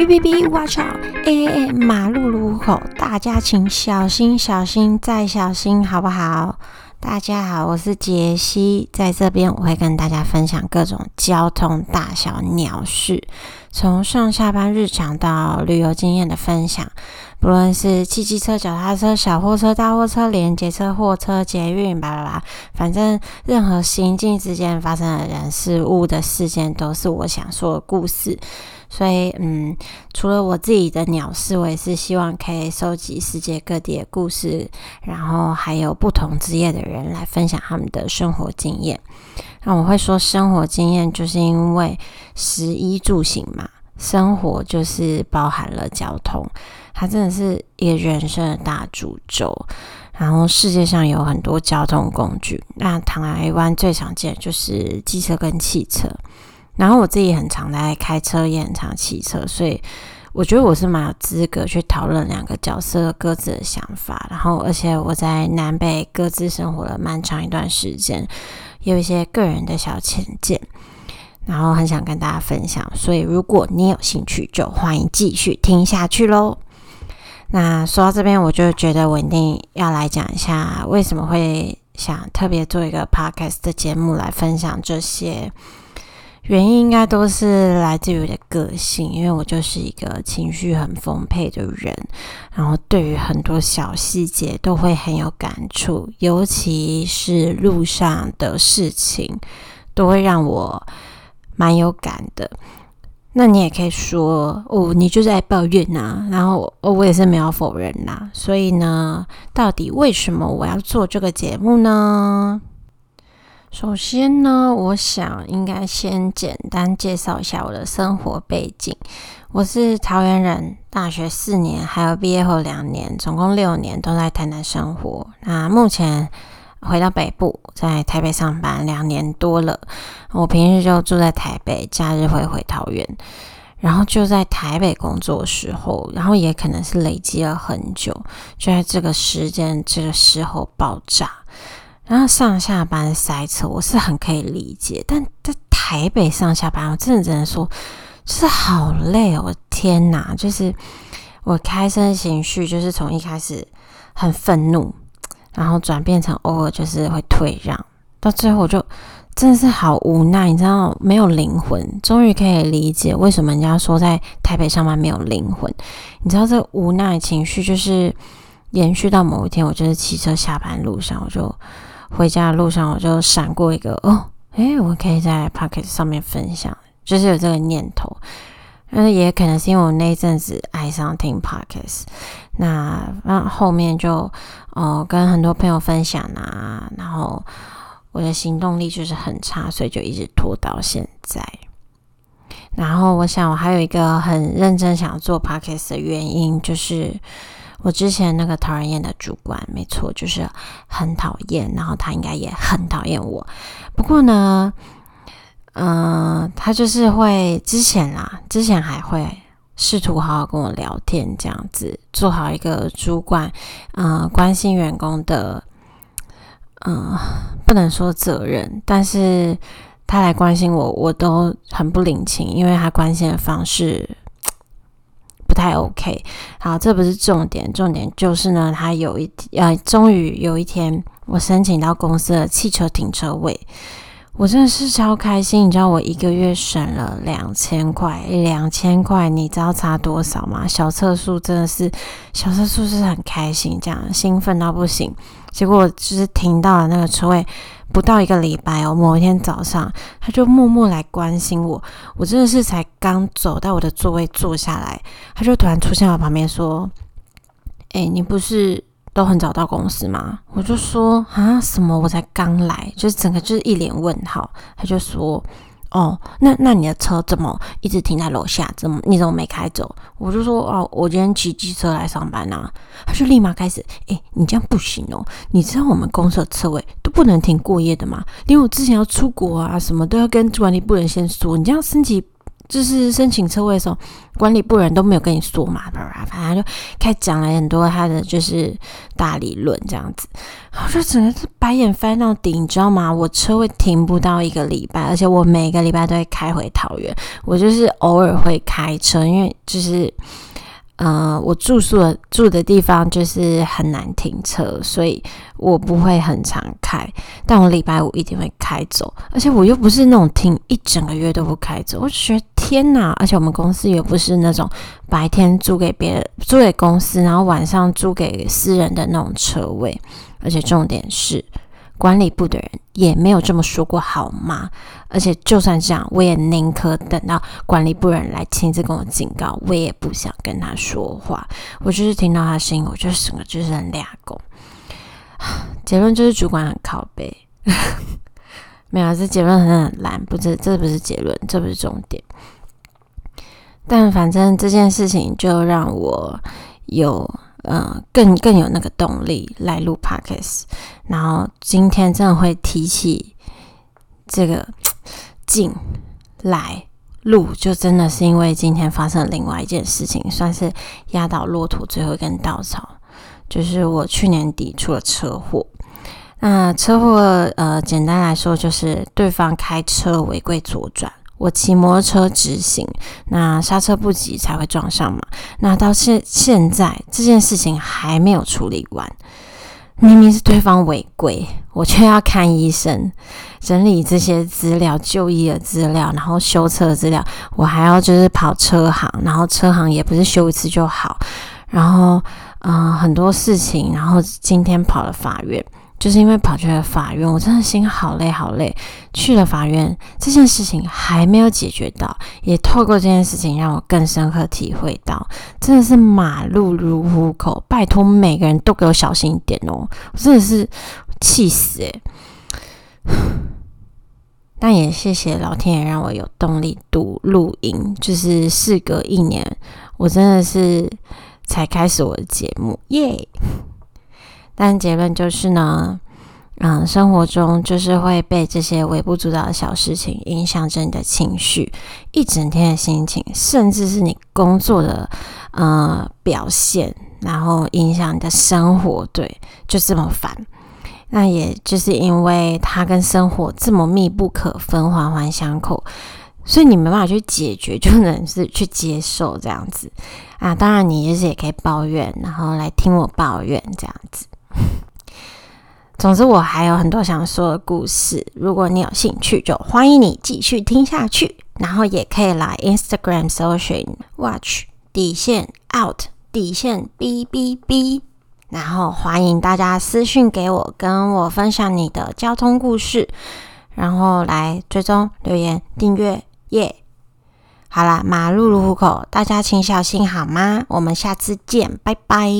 B B B Watch out！哎哎哎，马路路口，大家请小心小心再小心，好不好？大家好，我是杰西，在这边我会跟大家分享各种交通大小鸟事，从上下班日常到旅游经验的分享，不论是汽机车、脚踏车、小货车、大货车、连接车、货车、捷运，巴拉拉，反正任何行进之间发生的人事物的事件，都是我想说的故事。所以，嗯，除了我自己的鸟事，我也是希望可以收集世界各地的故事，然后还有不同职业的人来分享他们的生活经验。那我会说生活经验，就是因为食衣住行嘛，生活就是包含了交通，它真的是一个人生的大主轴。然后世界上有很多交通工具，那台湾最常见就是机车跟汽车。然后我自己很常在开车，也很常骑车，所以我觉得我是蛮有资格去讨论两个角色各自的想法。然后，而且我在南北各自生活了蛮长一段时间，有一些个人的小浅见，然后很想跟大家分享。所以，如果你有兴趣，就欢迎继续听下去喽。那说到这边，我就觉得我一定要来讲一下，为什么会想特别做一个 podcast 的节目来分享这些。原因应该都是来自于我的个性，因为我就是一个情绪很丰沛的人，然后对于很多小细节都会很有感触，尤其是路上的事情，都会让我蛮有感的。那你也可以说哦，你就在抱怨呐，然后哦，我也是没有否认呐。所以呢，到底为什么我要做这个节目呢？首先呢，我想应该先简单介绍一下我的生活背景。我是桃园人，大学四年，还有毕业后两年，总共六年都在台南生活。那目前回到北部，在台北上班两年多了。我平时就住在台北，假日会回桃园。然后就在台北工作的时候，然后也可能是累积了很久，就在这个时间、这个时候爆炸。然后上下班塞车，我是很可以理解，但在台北上下班，我真的只能说，就是好累哦！天哪，就是我开车情绪，就是从一开始很愤怒，然后转变成偶尔就是会退让，到最后我就真的是好无奈，你知道没有灵魂，终于可以理解为什么人家说在台北上班没有灵魂。你知道这无奈情绪就是延续到某一天，我就是骑车下班路上，我就。回家的路上，我就闪过一个哦，诶，我可以在 Pocket 上面分享，就是有这个念头。那也可能是因为我那一阵子爱上听 Pocket，那那后面就哦跟很多朋友分享啊，然后我的行动力就是很差，所以就一直拖到现在。然后我想，我还有一个很认真想做 Pocket 的原因，就是。我之前那个讨人厌的主管，没错，就是很讨厌，然后他应该也很讨厌我。不过呢，嗯，他就是会之前啦，之前还会试图好好跟我聊天，这样子做好一个主管，嗯，关心员工的，嗯，不能说责任，但是他来关心我，我都很不领情，因为他关心的方式。不太 OK，好，这不是重点，重点就是呢，他有一呃，终于有一天，我申请到公司的汽车停车位，我真的是超开心。你知道我一个月省了两千块，两千块，你知道差多少吗？小测速真的是小测速是很开心，这样兴奋到不行。结果就是停到了那个车位。不到一个礼拜哦，某一天早上，他就默默来关心我。我真的是才刚走到我的座位坐下来，他就突然出现我旁边说：“哎，你不是都很早到公司吗？”我就说：“啊，什么？我才刚来，就是整个就是一脸问号。”他就说。哦，那那你的车怎么一直停在楼下？怎么你怎么没开走？我就说哦，我今天骑机车来上班呐。他就立马开始，哎，你这样不行哦。你知道我们公司的车位都不能停过夜的吗？连我之前要出国啊，什么都要跟管理部人先说。你这样升级就是申请车位的时候，管理部人都没有跟你说嘛，反正就开讲了很多他的就是大理论这样子，我就整个是白眼翻到底，你知道吗？我车位停不到一个礼拜，而且我每个礼拜都会开回桃园，我就是偶尔会开车，因为就是。呃，我住宿的住的地方就是很难停车，所以我不会很常开。但我礼拜五一定会开走，而且我又不是那种停一整个月都不开走。我觉得天哪！而且我们公司也不是那种白天租给别人、租给公司，然后晚上租给私人的那种车位。而且重点是。管理部的人也没有这么说过，好吗？而且就算这样，我也宁可等到管理部人来亲自跟我警告，我也不想跟他说话。我就是听到他声音，我就整个就是很俩拱。结论就是主管很靠背，没有，这结论很烂，不是，这不是结论，这不是重点。但反正这件事情就让我有。嗯，更更有那个动力来录 podcast，然后今天真的会提起这个劲来录，就真的是因为今天发生另外一件事情，算是压倒骆驼最后一根稻草，就是我去年底出了车祸。那车祸呃，简单来说就是对方开车违规左转。我骑摩托车直行，那刹车不及才会撞上嘛。那到现现在这件事情还没有处理完，明明是对方违规，我却要看医生，整理这些资料、就医的资料，然后修车的资料，我还要就是跑车行，然后车行也不是修一次就好，然后嗯很多事情，然后今天跑了法院。就是因为跑去了法院，我真的心好累好累。去了法院，这件事情还没有解决到，也透过这件事情让我更深刻体会到，真的是马路如虎口，拜托每个人都给我小心一点哦！我真的是气死诶。但也谢谢老天爷让我有动力读录音，就是事隔一年，我真的是才开始我的节目耶。但结论就是呢，嗯，生活中就是会被这些微不足道的小事情影响着你的情绪，一整天的心情，甚至是你工作的呃表现，然后影响你的生活，对，就这么烦。那也就是因为它跟生活这么密不可分、环环相扣，所以你没办法去解决，就能是去接受这样子啊。当然，你就是也可以抱怨，然后来听我抱怨这样子。总之，我还有很多想说的故事。如果你有兴趣，就欢迎你继续听下去。然后也可以来 Instagram 搜寻 Watch 底线 Out 底线 B B B。然后欢迎大家私讯给我，跟我分享你的交通故事。然后来追踪留言订阅耶。好啦，马路如虎口，大家请小心好吗？我们下次见，拜拜。